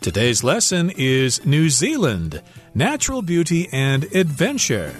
Today's lesson is New Zealand Natural Beauty and Adventure.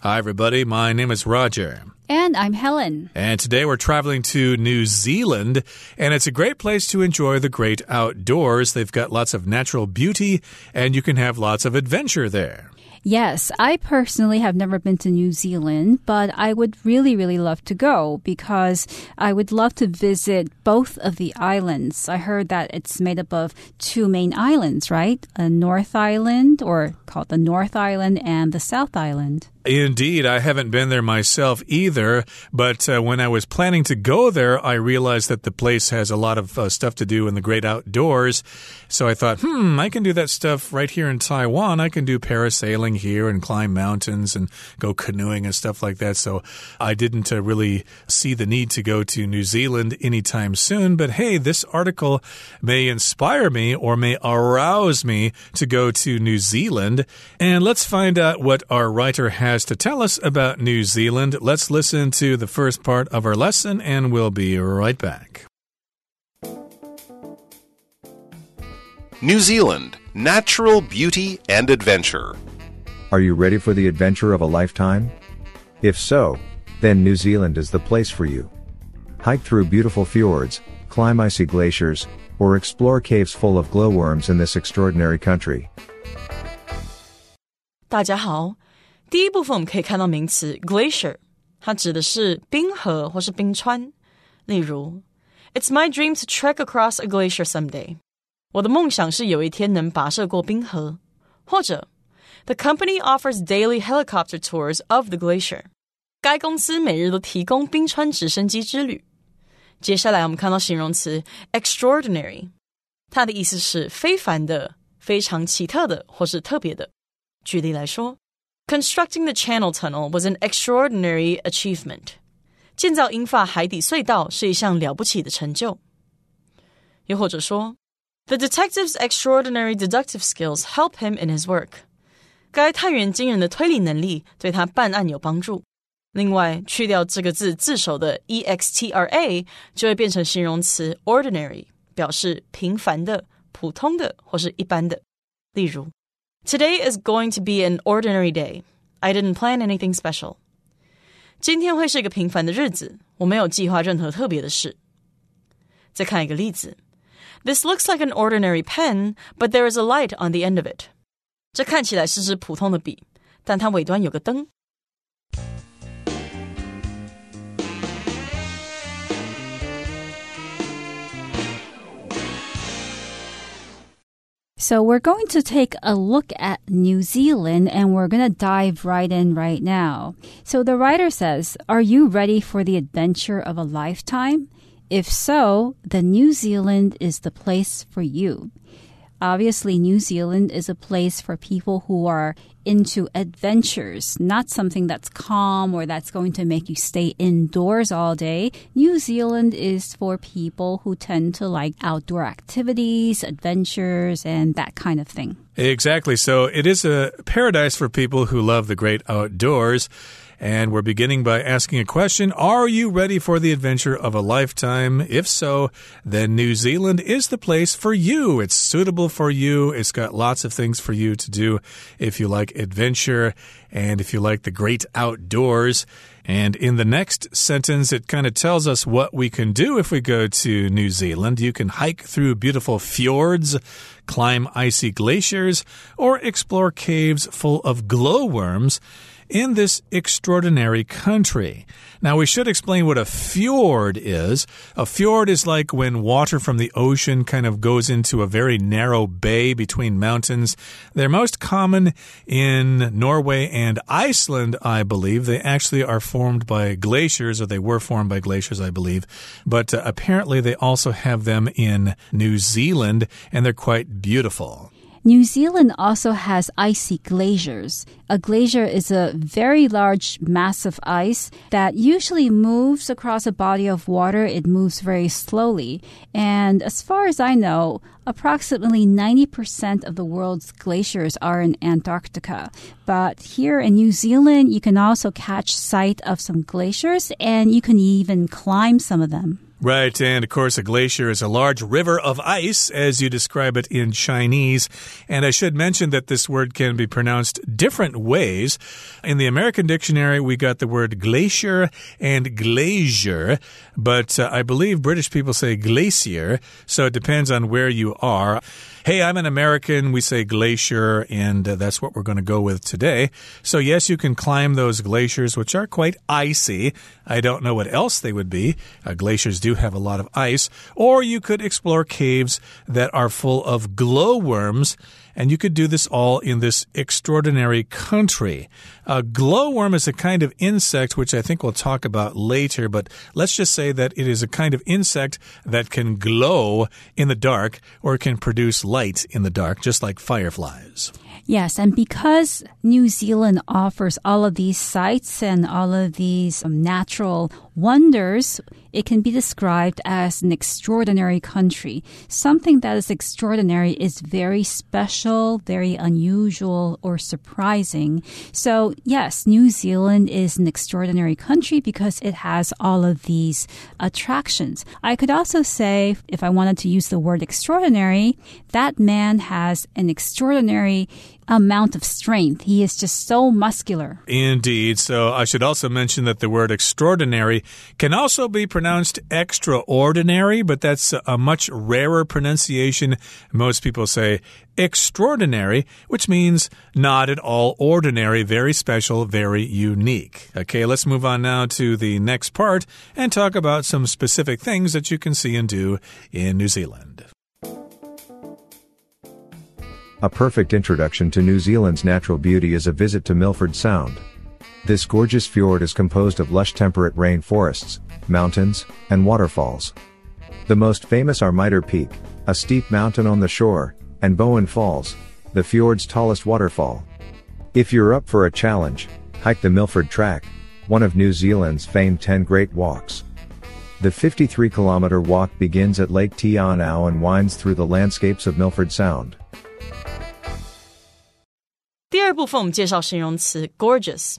Hi, everybody. My name is Roger. And I'm Helen. And today we're traveling to New Zealand, and it's a great place to enjoy the great outdoors. They've got lots of natural beauty, and you can have lots of adventure there. Yes, I personally have never been to New Zealand, but I would really, really love to go because I would love to visit both of the islands. I heard that it's made up of two main islands, right? A North Island, or called the North Island, and the South Island. Indeed, I haven't been there myself either, but uh, when I was planning to go there, I realized that the place has a lot of uh, stuff to do in the great outdoors. So I thought, hmm, I can do that stuff right here in Taiwan. I can do parasailing here and climb mountains and go canoeing and stuff like that. So I didn't uh, really see the need to go to New Zealand anytime soon. But hey, this article may inspire me or may arouse me to go to New Zealand. And let's find out what our writer has has to tell us about New Zealand. Let's listen to the first part of our lesson and we'll be right back. New Zealand Natural Beauty and Adventure. Are you ready for the adventure of a lifetime? If so, then New Zealand is the place for you. Hike through beautiful fjords, climb icy glaciers, or explore caves full of glowworms in this extraordinary country. 大家好， 第一部分我们可以看到名词 glacier，它指的是冰河或是冰川。例如，It's my dream to trek across a glacier someday。我的梦想是有一天能跋涉过冰河。或者，The company offers daily helicopter tours of the glacier。该公司每日都提供冰川直升机之旅。接下来我们看到形容词 extraordinary，它的意思是非凡的、非常奇特的或是特别的。举例来说。 Constructing the Channel Tunnel was an extraordinary achievement. 建造英法海底隧道是一项了不起的成就。又或者说，The detective's extraordinary deductive skills help him in his work. 该探员惊人的推理能力对他办案有帮助。另外，去掉这个字字首的 extra，就会变成形容词 ordinary，表示平凡的、普通的或是一般的。例如。 Today is going to be an ordinary day. I didn't plan anything special. 今天会是一个平凡的日子，我没有计划任何特别的事。再看一个例子，This looks like an ordinary pen, but there is a light on the end of it. 这看起来是支普通的笔，但它尾端有个灯。 So we're going to take a look at New Zealand and we're going to dive right in right now. So the writer says, Are you ready for the adventure of a lifetime? If so, then New Zealand is the place for you. Obviously, New Zealand is a place for people who are into adventures, not something that's calm or that's going to make you stay indoors all day. New Zealand is for people who tend to like outdoor activities, adventures, and that kind of thing. Exactly. So it is a paradise for people who love the great outdoors. And we're beginning by asking a question Are you ready for the adventure of a lifetime? If so, then New Zealand is the place for you. It's suitable for you. It's got lots of things for you to do if you like adventure and if you like the great outdoors. And in the next sentence, it kind of tells us what we can do if we go to New Zealand. You can hike through beautiful fjords, climb icy glaciers, or explore caves full of glowworms in this extraordinary country. Now, we should explain what a fjord is. A fjord is like when water from the ocean kind of goes into a very narrow bay between mountains. They're most common in Norway and Iceland, I believe. They actually are formed by glaciers, or they were formed by glaciers, I believe. But uh, apparently, they also have them in New Zealand, and they're quite beautiful. New Zealand also has icy glaciers. A glacier is a very large mass of ice that usually moves across a body of water. It moves very slowly. And as far as I know, approximately 90% of the world's glaciers are in Antarctica. But here in New Zealand, you can also catch sight of some glaciers and you can even climb some of them. Right, and of course, a glacier is a large river of ice, as you describe it in Chinese. And I should mention that this word can be pronounced different ways. In the American dictionary, we got the word glacier and glacier, but uh, I believe British people say glacier, so it depends on where you are. Hey, I'm an American. We say glacier, and uh, that's what we're going to go with today. So, yes, you can climb those glaciers, which are quite icy. I don't know what else they would be. Uh, glaciers do have a lot of ice. Or you could explore caves that are full of glowworms and you could do this all in this extraordinary country. A glowworm is a kind of insect, which I think we'll talk about later, but let's just say that it is a kind of insect that can glow in the dark or can produce light in the dark, just like fireflies. Yes, and because New Zealand offers all of these sites and all of these um, natural wonders, it can be described as an extraordinary country. Something that is extraordinary is very special, very unusual, or surprising. So, yes, New Zealand is an extraordinary country because it has all of these attractions. I could also say, if I wanted to use the word extraordinary, that man has an extraordinary amount of strength. He is just so muscular. Indeed. So I should also mention that the word extraordinary can also be pronounced extraordinary, but that's a much rarer pronunciation. Most people say extraordinary, which means not at all ordinary, very special, very unique. Okay, let's move on now to the next part and talk about some specific things that you can see and do in New Zealand. A perfect introduction to New Zealand's natural beauty is a visit to Milford Sound. This gorgeous fjord is composed of lush temperate rainforests, mountains, and waterfalls. The most famous are Mitre Peak, a steep mountain on the shore, and Bowen Falls, the fjord's tallest waterfall. If you're up for a challenge, hike the Milford Track, one of New Zealand's famed 10 Great Walks. The 53 kilometer walk begins at Lake Te Anau and winds through the landscapes of Milford Sound. 第二部分我们介绍形容词 gorgeous，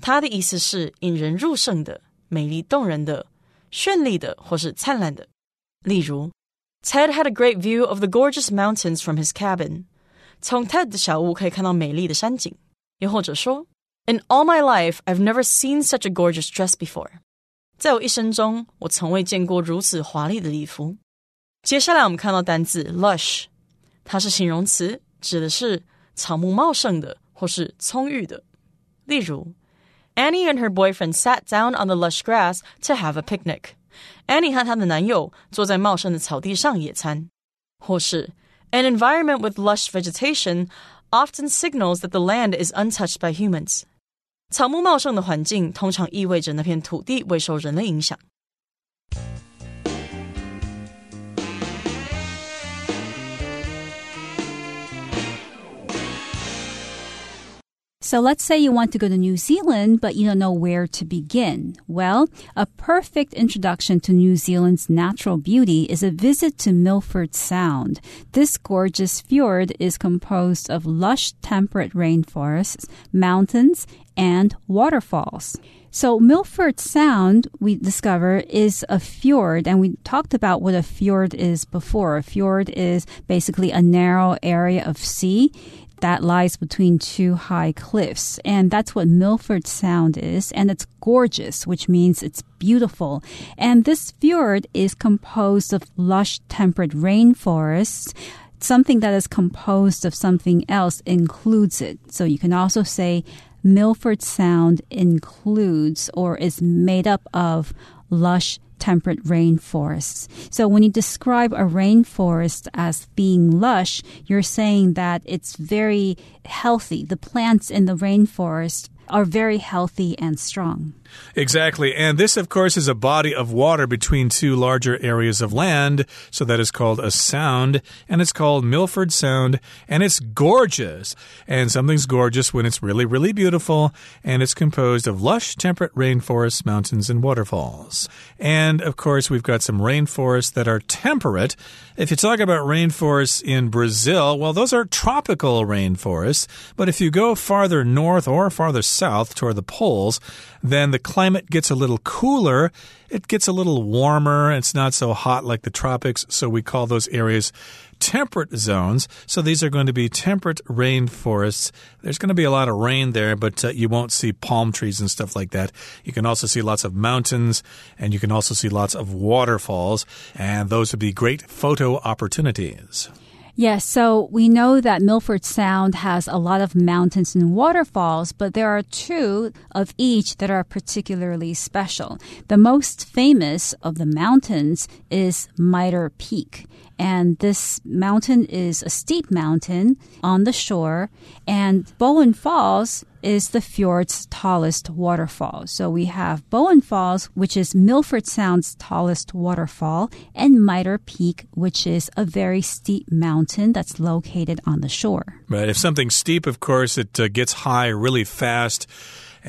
它的意思是引人入胜的、美丽动人的、绚丽的或是灿烂的。例如，Ted had a great view of the gorgeous mountains from his cabin。从 Ted 的小屋可以看到美丽的山景。又或者说，In all my life, I've never seen such a gorgeous dress before。在我一生中，我从未见过如此华丽的礼服。接下来我们看到单字 lush，它是形容词，指的是 草木茂盛的或是葱郁的。例如，Annie and her boyfriend sat down on the lush grass to have a picnic。Annie 和她的男友坐在茂盛的草地上野餐。或是，An environment with lush vegetation often signals that the land is untouched by humans。草木茂盛的环境通常意味着那片土地未受人类影响。 So let's say you want to go to New Zealand, but you don't know where to begin. Well, a perfect introduction to New Zealand's natural beauty is a visit to Milford Sound. This gorgeous fjord is composed of lush temperate rainforests, mountains, and waterfalls. So Milford Sound, we discover, is a fjord, and we talked about what a fjord is before. A fjord is basically a narrow area of sea that lies between two high cliffs. And that's what Milford Sound is. And it's gorgeous, which means it's beautiful. And this fjord is composed of lush temperate rainforests. Something that is composed of something else includes it. So you can also say Milford Sound includes or is made up of lush temperate rainforests. So when you describe a rainforest as being lush, you're saying that it's very healthy. The plants in the rainforest are very healthy and strong. Exactly. And this, of course, is a body of water between two larger areas of land. So that is called a sound. And it's called Milford Sound. And it's gorgeous. And something's gorgeous when it's really, really beautiful. And it's composed of lush, temperate rainforests, mountains, and waterfalls. And of course, we've got some rainforests that are temperate. If you talk about rainforests in Brazil, well, those are tropical rainforests. But if you go farther north or farther south, south toward the poles, then the climate gets a little cooler. It gets a little warmer. It's not so hot like the tropics. So we call those areas temperate zones. So these are going to be temperate rainforests. There's going to be a lot of rain there, but uh, you won't see palm trees and stuff like that. You can also see lots of mountains and you can also see lots of waterfalls, and those would be great photo opportunities. Yes, so we know that Milford Sound has a lot of mountains and waterfalls, but there are two of each that are particularly special. The most famous of the mountains is Mitre Peak. And this mountain is a steep mountain on the shore, and Bowen Falls is the fjord's tallest waterfall. So we have Bowen Falls, which is Milford Sound's tallest waterfall, and Mitre Peak, which is a very steep mountain that's located on the shore. Right. If something's steep, of course, it uh, gets high really fast.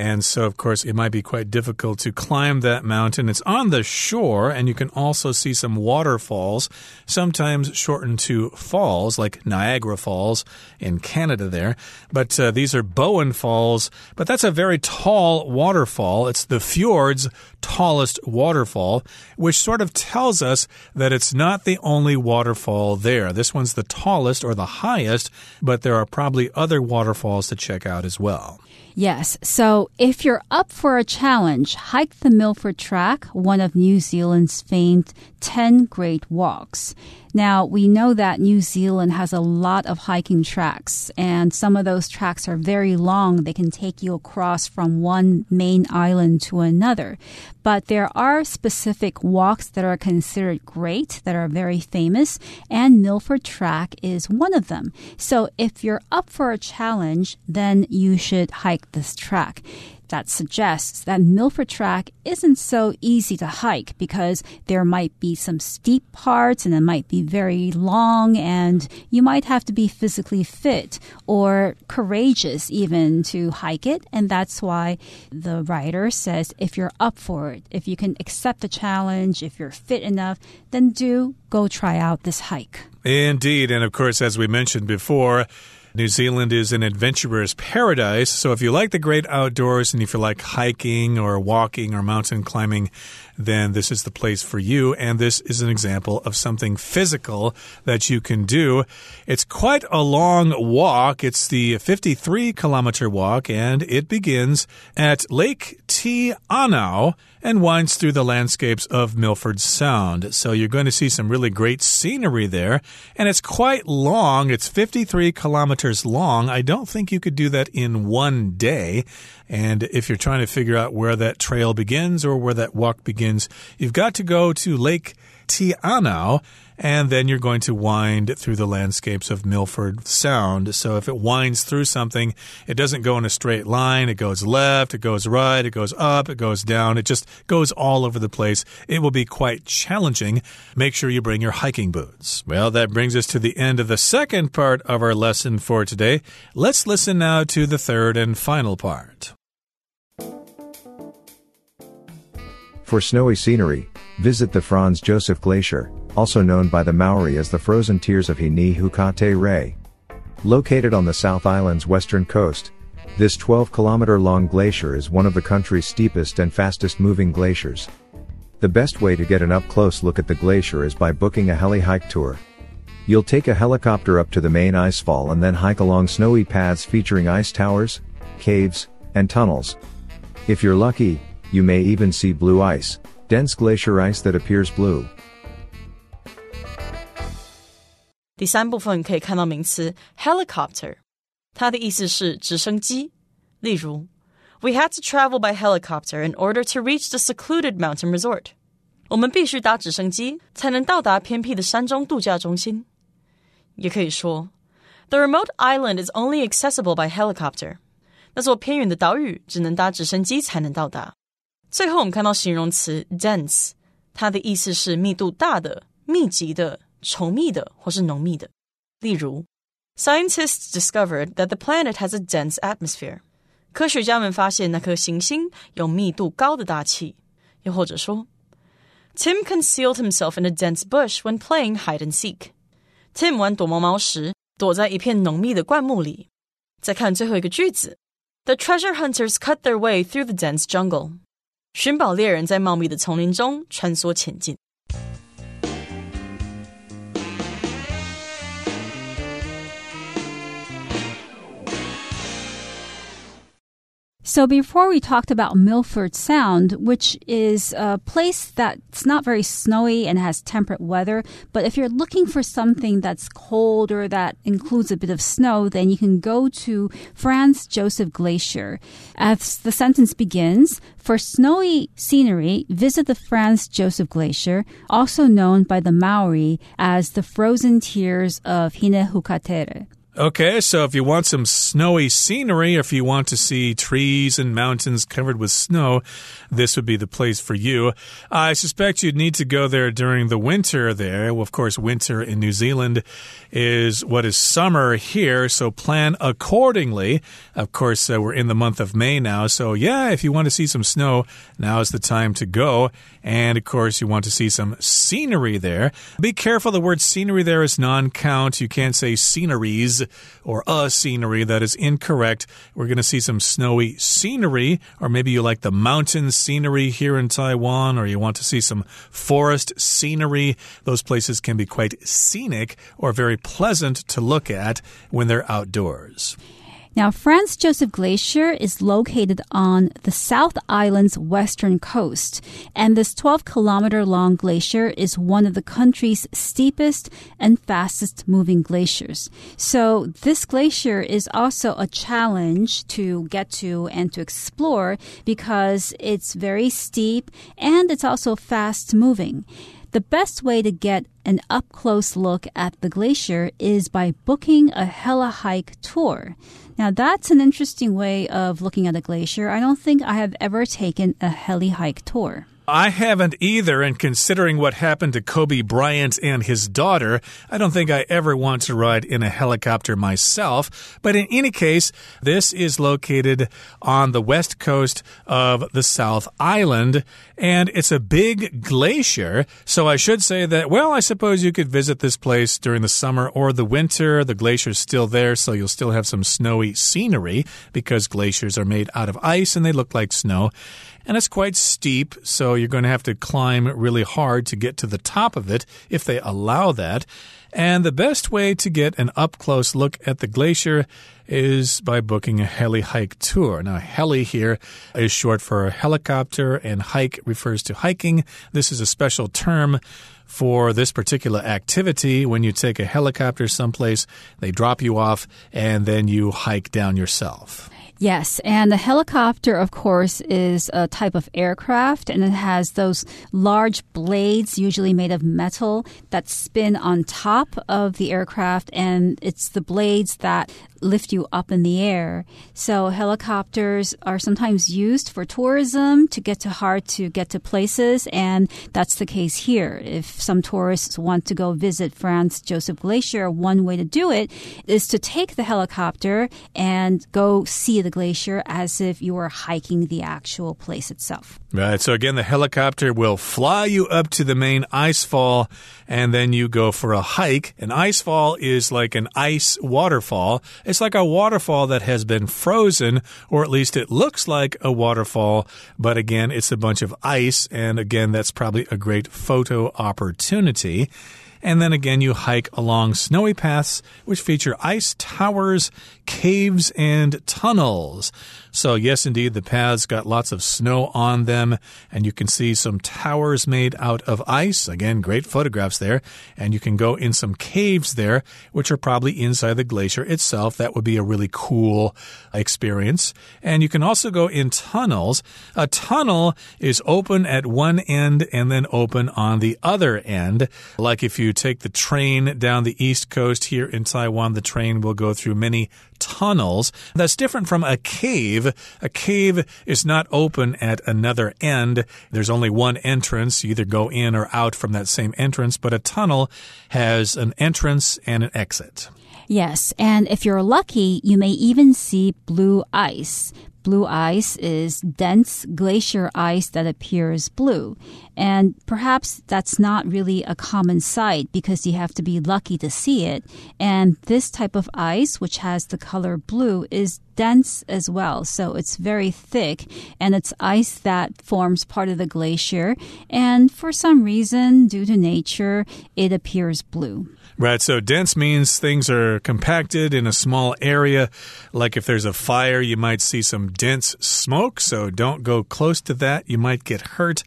And so, of course, it might be quite difficult to climb that mountain. It's on the shore, and you can also see some waterfalls, sometimes shortened to falls, like Niagara Falls in Canada there. But uh, these are Bowen Falls, but that's a very tall waterfall. It's the fjord's tallest waterfall, which sort of tells us that it's not the only waterfall there. This one's the tallest or the highest, but there are probably other waterfalls to check out as well. Yes. So if you're up for a challenge, hike the Milford Track, one of New Zealand's famed 10 great walks. Now, we know that New Zealand has a lot of hiking tracks, and some of those tracks are very long. They can take you across from one main island to another. But there are specific walks that are considered great, that are very famous, and Milford Track is one of them. So if you're up for a challenge, then you should hike this track that suggests that Milford Track isn't so easy to hike because there might be some steep parts and it might be very long and you might have to be physically fit or courageous even to hike it. And that's why the writer says if you're up for it, if you can accept the challenge, if you're fit enough, then do go try out this hike. Indeed. And of course, as we mentioned before, New Zealand is an adventurer's paradise. So if you like the great outdoors and if you like hiking or walking or mountain climbing, then this is the place for you. And this is an example of something physical that you can do. It's quite a long walk. It's the 53 kilometer walk and it begins at Lake Te Anau and winds through the landscapes of Milford Sound. So you're going to see some really great scenery there. And it's quite long. It's 53 kilometers long. I don't think you could do that in one day. And if you're trying to figure out where that trail begins or where that walk begins, you've got to go to Lake Te Anau and then you're going to wind through the landscapes of Milford Sound. So if it winds through something, it doesn't go in a straight line. It goes left, it goes right, it goes up, it goes down. It just goes all over the place. It will be quite challenging. Make sure you bring your hiking boots. Well, that brings us to the end of the second part of our lesson for today. Let's listen now to the third and final part. For snowy scenery, visit the Franz Josef Glacier, also known by the Maori as the frozen tears of Hinehukatere. Located on the South Island's western coast, this 12 kilometer long glacier is one of the country's steepest and fastest moving glaciers. The best way to get an up close look at the glacier is by booking a heli hike tour. You'll take a helicopter up to the main icefall and then hike along snowy paths featuring ice towers, caves, and tunnels. If you're lucky, you may even see blue ice, dense glacier ice that appears blue. 第三部分可以看到名词 helicopter，它的意思是直升机。例如，We had to travel by helicopter in order to reach the secluded mountain resort。我们必须搭直升机才能到达偏僻的山中度假中心。也可以说，The remote island is only accessible by helicopter。那座偏远的岛屿只能搭直升机才能到达。 最后，我们看到形容词 dense，它的意思是密度大的、密集的、稠密的或是浓密的。例如，Scientists discovered that the planet has a dense atmosphere。科学家们发现那颗行星有密度高的大气。又或者说，Tim concealed himself in a dense bush when playing hide and seek。Tim 玩躲猫猫时，躲在一片浓密的灌木里。再看最后一个句子 The treasure hunters cut their way through the dense jungle. 寻宝猎人在茂密的丛林中穿梭前进。So before we talked about Milford Sound, which is a place that's not very snowy and has temperate weather, but if you're looking for something that's cold or that includes a bit of snow, then you can go to Franz Josef Glacier. As the sentence begins, for snowy scenery, visit the Franz Josef Glacier, also known by the Maori as the frozen tears of Hinehukatere. Okay, so if you want some snowy scenery, if you want to see trees and mountains covered with snow, this would be the place for you. I suspect you'd need to go there during the winter there. Well, of course, winter in New Zealand is what is summer here, so plan accordingly. Of course, uh, we're in the month of May now, so yeah, if you want to see some snow, now is the time to go. And of course, you want to see some scenery there. Be careful, the word scenery there is non count. You can't say sceneries or a scenery. That is incorrect. We're going to see some snowy scenery, or maybe you like the mountain scenery here in Taiwan, or you want to see some forest scenery. Those places can be quite scenic or very pleasant to look at when they're outdoors. Now, Franz Josef Glacier is located on the South Island's western coast, and this 12 kilometer long glacier is one of the country's steepest and fastest moving glaciers. So, this glacier is also a challenge to get to and to explore because it's very steep and it's also fast moving. The best way to get an up close look at the glacier is by booking a heli hike tour. Now, that's an interesting way of looking at a glacier. I don't think I have ever taken a heli hike tour. I haven't either, and considering what happened to Kobe Bryant and his daughter, I don't think I ever want to ride in a helicopter myself. But in any case, this is located on the west coast of the South Island, and it's a big glacier. So I should say that, well, I suppose you could visit this place during the summer or the winter. The glacier's still there, so you'll still have some snowy scenery because glaciers are made out of ice and they look like snow and it's quite steep, so you're going to have to climb really hard to get to the top of it if they allow that. And the best way to get an up close look at the glacier is by booking a heli hike tour. Now, heli here is short for helicopter, and hike refers to hiking. This is a special term for this particular activity. When you take a helicopter someplace, they drop you off, and then you hike down yourself. Yes, and the helicopter, of course, is a type of aircraft and it has those large blades, usually made of metal, that spin on top of the aircraft, and it's the blades that lift you up in the air. So helicopters are sometimes used for tourism to get to hard to get to places, and that's the case here. If some tourists want to go visit Franz Josef Glacier, one way to do it is to take the helicopter and go see the glacier as if you were hiking the actual place itself. Right. So again, the helicopter will fly you up to the main ice fall and then you go for a hike. An ice fall is like an ice waterfall. It's like a waterfall that has been frozen, or at least it looks like a waterfall. But again, it's a bunch of ice. And again, that's probably a great photo opportunity. And then again, you hike along snowy paths which feature ice towers, caves, and tunnels. So, yes, indeed, the paths got lots of snow on them, and you can see some towers made out of ice. Again, great photographs there. And you can go in some caves there, which are probably inside the glacier itself. That would be a really cool experience. And you can also go in tunnels. A tunnel is open at one end and then open on the other end. Like if you take the train down the east coast here in Taiwan, the train will go through many tunnels. That's different from a cave. A cave is not open at another end. There's only one entrance. You either go in or out from that same entrance, but a tunnel has an entrance and an exit. Yes, and if you're lucky, you may even see blue ice. Blue ice is dense glacier ice that appears blue. And perhaps that's not really a common sight because you have to be lucky to see it. And this type of ice, which has the color blue, is dense as well. So it's very thick and it's ice that forms part of the glacier. And for some reason, due to nature, it appears blue. Right. So dense means things are compacted in a small area. Like if there's a fire, you might see some dense smoke. So don't go close to that. You might get hurt.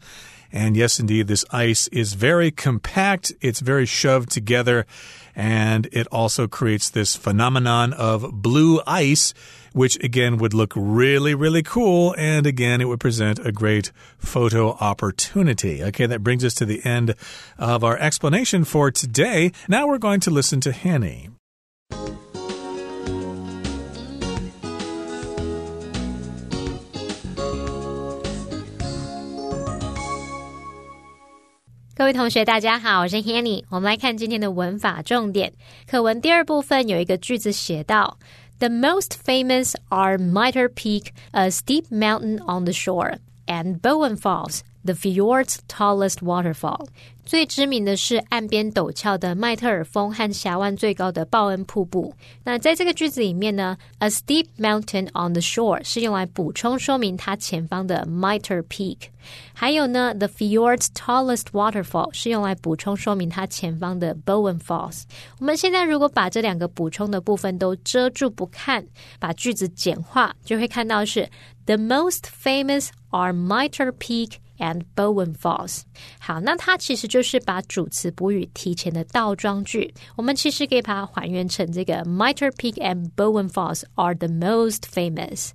And yes, indeed, this ice is very compact. It's very shoved together. And it also creates this phenomenon of blue ice, which again would look really, really cool. And again, it would present a great photo opportunity. Okay, that brings us to the end of our explanation for today. Now we're going to listen to Hanny. 各位同学，大家好，我是 Hanny。我们来看今天的文法重点。课文第二部分有一个句子写到 ：The most famous are Mitre Peak, a steep mountain on the shore, and Bowen Falls, the fjord's tallest waterfall. 最知名的是岸边陡峭的麦特尔峰和峡湾最高的报恩瀑布。那在这个句子里面呢，a steep mountain on the shore 是用来补充说明它前方的 Mitre Peak。还有呢，the fjord's tallest waterfall 是用来补充说明它前方的 Bowen Falls。我们现在如果把这两个补充的部分都遮住不看，把句子简化，就会看到是 the most famous are Mitre Peak。 And Bowen Falls。好，那它其实就是把主词补语提前的倒装句。我们其实可以把它还原成这个 Miter Peak and Bowen Falls are the most famous。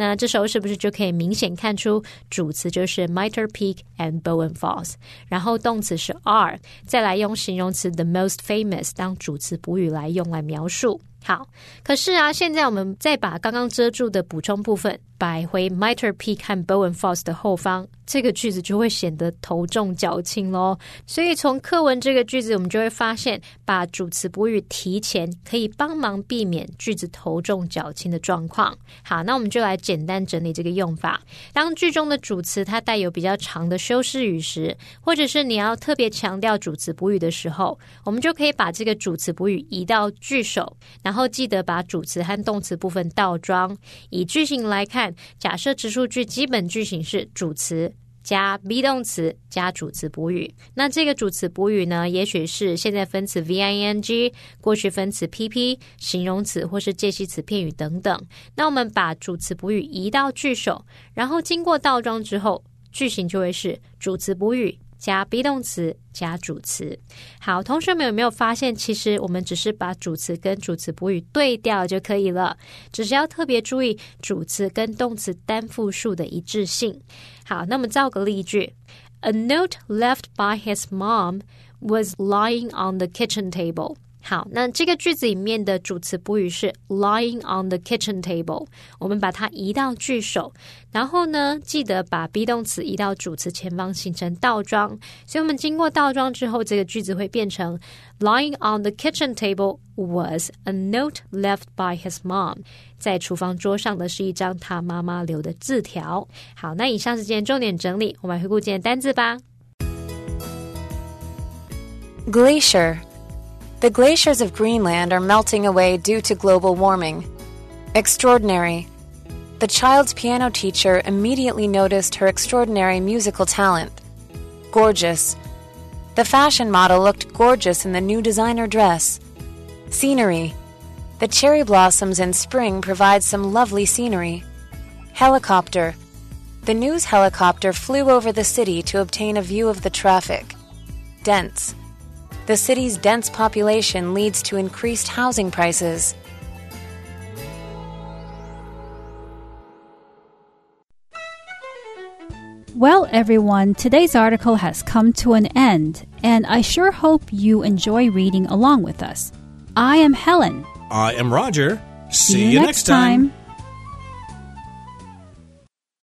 那这时候是不是就可以明显看出主词就是 Miter Peak and Bowen Falls，然后动词是 are，再来用形容词 the most famous 当主词补语来用来描述。好，可是啊，现在我们再把刚刚遮住的补充部分摆回 Mitre Peak 和 Bowen Falls 的后方，这个句子就会显得头重脚轻喽。所以从课文这个句子，我们就会发现，把主词补语提前可以帮忙避免句子头重脚轻的状况。好，那我们就来简单整理这个用法。当句中的主词它带有比较长的修饰语时，或者是你要特别强调主词补语的时候，我们就可以把这个主词补语移到句首。然后记得把主词和动词部分倒装。以句型来看，假设直述句基本句型是主词加 be 动词加主词补语。那这个主词补语呢，也许是现在分词 v i n g、过去分词 p p、形容词或是介系词片语等等。那我们把主词补语移到句首，然后经过倒装之后，句型就会是主词补语。加 be 动词加主词，好，同学们有没有发现，其实我们只是把主词跟主词补语对调就可以了，只是要特别注意主词跟动词单复数的一致性。好，那么造个例句：A note left by his mom was lying on the kitchen table. 好，那这个句子里面的主词补语是 lying on the kitchen table，我们把它移到句首，然后呢，记得把 be 动词移到主词前方，形成倒装。所以，我们经过倒装之后，这个句子会变成 lying on the kitchen table was a note left by his mom，在厨房桌上的是一张他妈妈留的字条。好，那以上是今天重点整理，我们回顾今天单字吧。Glacier the glaciers of Greenland are melting away due to global warming. Extraordinary. The child's piano teacher immediately noticed her extraordinary musical talent. Gorgeous. The fashion model looked gorgeous in the new designer dress. Scenery. The cherry blossoms in spring provide some lovely scenery. Helicopter. The news helicopter flew over the city to obtain a view of the traffic. Dense. The city's dense population leads to increased housing prices. Well, everyone, today's article has come to an end, and I sure hope you enjoy reading along with us. I am Helen. I am Roger. See, See you, next time. time.